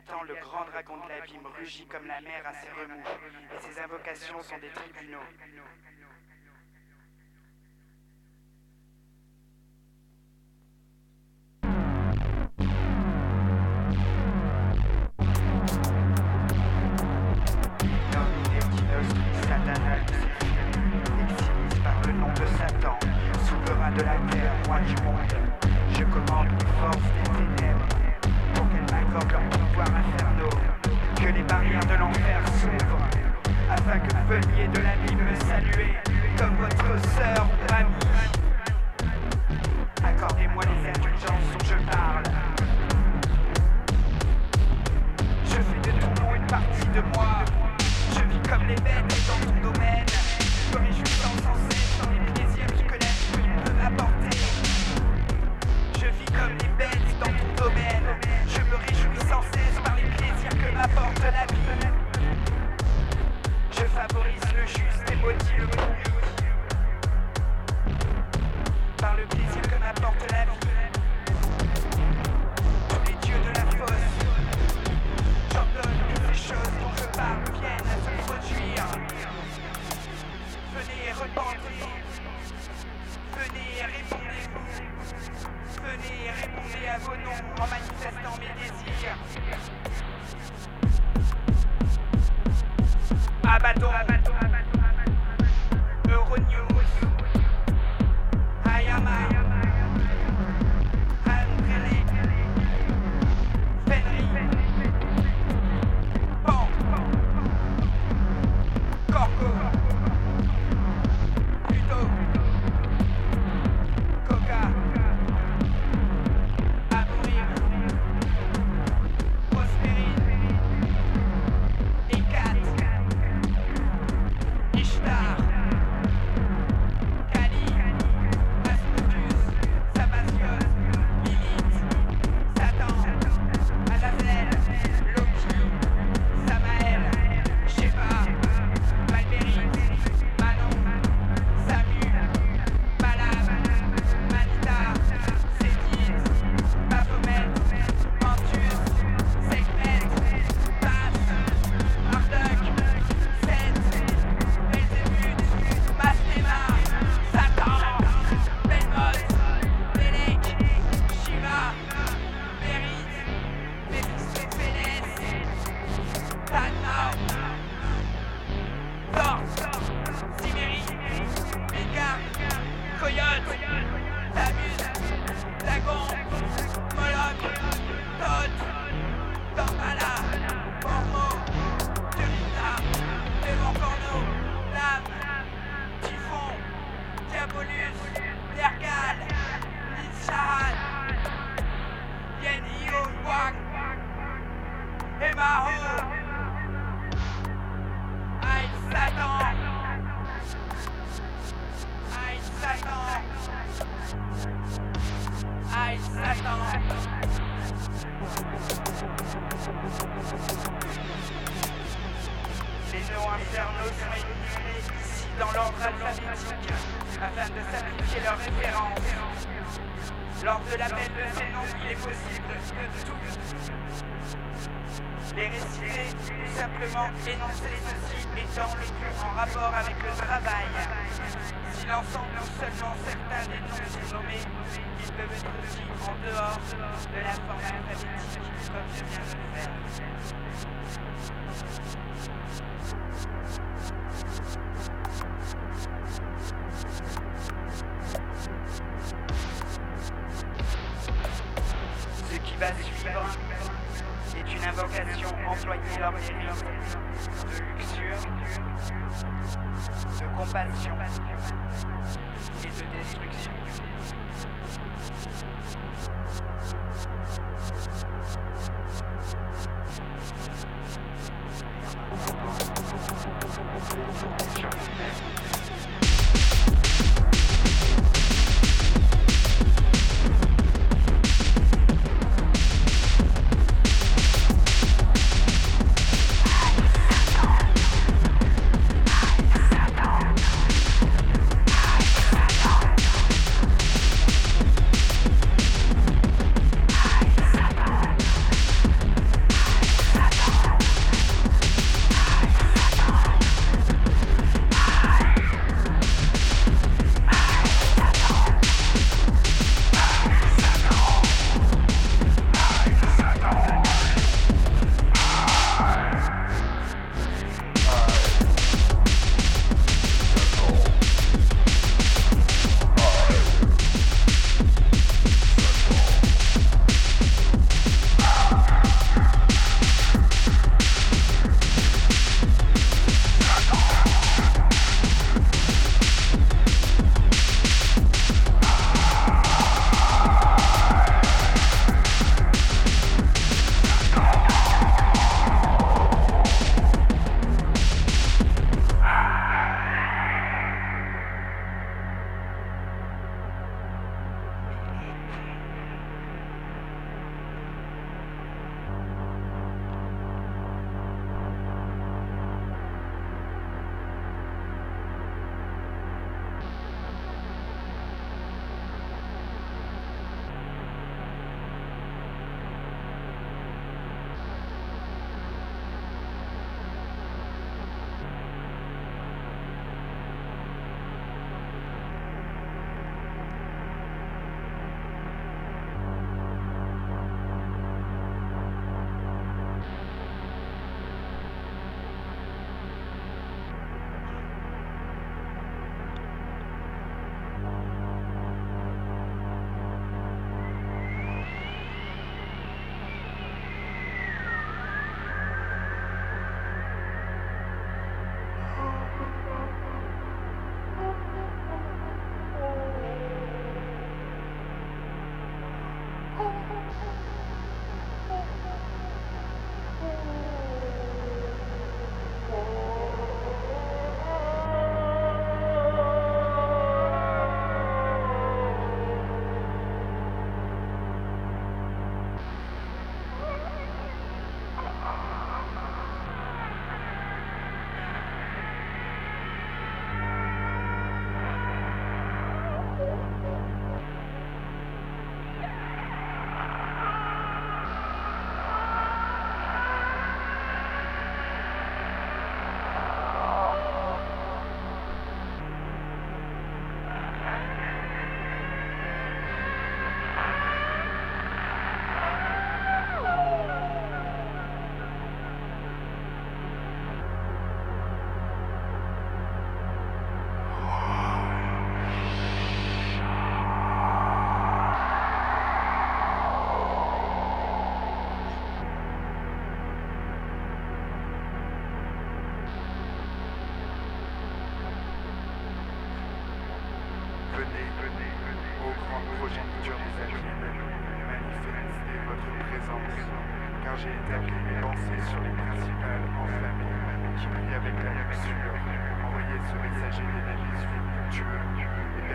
Léviathan, le grand dragon de l'abîme, rugit comme la mer à ses remous, et ses invocations sont des tribunaux. de la terre, moi du monde. Je commande les forces afin que veniez de la vie me saluer comme votre sœur ou. Accordez-moi les indulgences dont je parle. Je fais de nom une partie de moi. bateau. 八号啦 énoncer ceci étant plus en rapport avec le travail. Si l'ensemble ou seulement certains des noms sont nommés, ils peuvent être aussi en dehors de la forme alphabétique, comme je viens de le faire. Ce qui va suivre est une invocation employée lors des rites de luxure, de compassion et de destruction. Satan.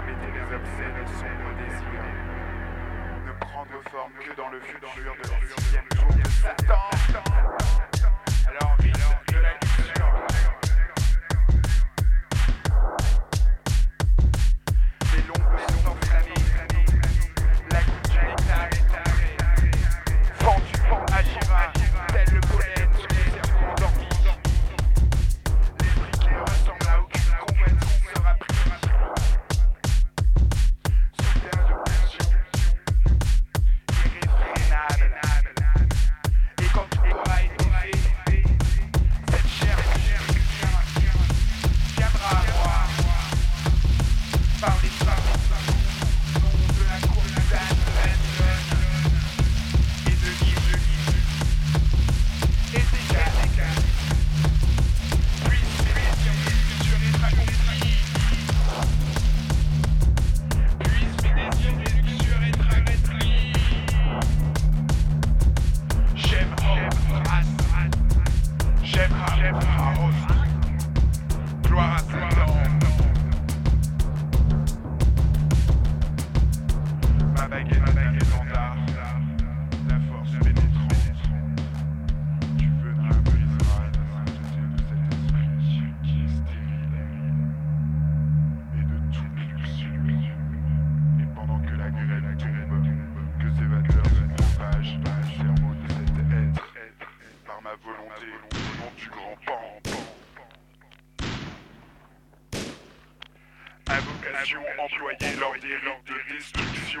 permettez les obscènes sombres désirs ne prendre forme que dans le futur de la jour de Satan. Alors, risque de la culture. Venons du grand pan. Invocation employée lors des rites de destruction.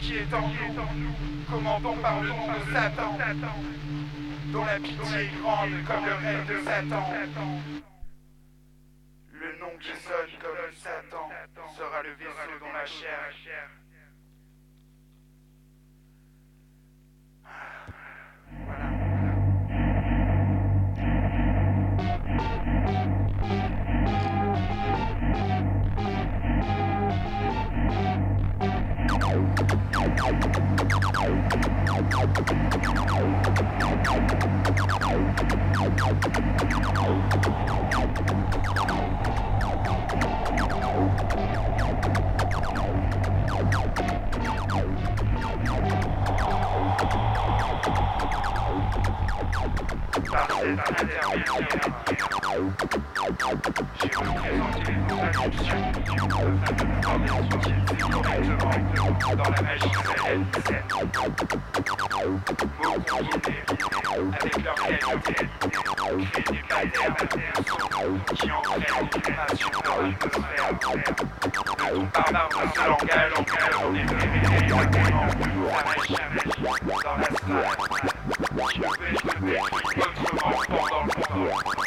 qui est en nous, commandons par le nom de Satan, dont la pitié est grande comme le règne de Satan. Le nom qui sonne comme Satan sera le vaisseau dont la chair Thank Dans la salle, Wyszedł, wyszedł, wyszedł, wyszedł, wyszedł, wyszedł,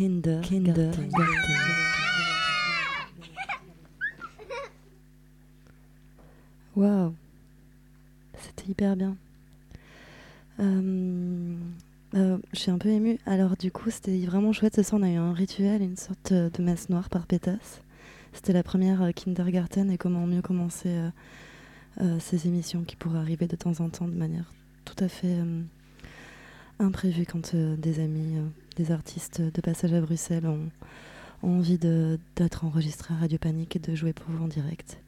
Kinder, Kinder, Waouh, c'était hyper bien. Euh, euh, je suis un peu émue. Alors du coup, c'était vraiment chouette. Ce soir, on a eu un rituel, une sorte de messe noire par pétasse. C'était la première euh, kindergarten et comment mieux commencer ces émissions qui pourraient arriver de temps en temps de manière tout à fait imprévue quand des amis, des artistes de passage à Bruxelles ont, envie d'être enregistrés à Radio Panique et de jouer pour vous en direct.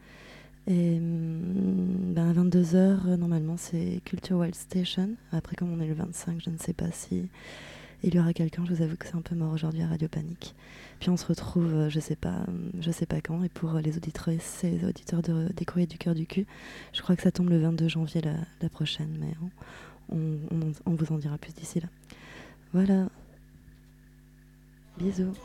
Et mm, ben à 22h, euh, normalement, c'est Culture Wild Station. Après, comme on est le 25, je ne sais pas si il y aura quelqu'un. Je vous avoue que c'est un peu mort aujourd'hui à Radio Panique. Puis on se retrouve, euh, je sais sais pas quand. Et pour les auditrices et les auditeurs de, des courriers du cœur du cul, je crois que ça tombe le 22 janvier la, prochaine. Mais on vous en dira plus d'ici là. Voilà. Bisous.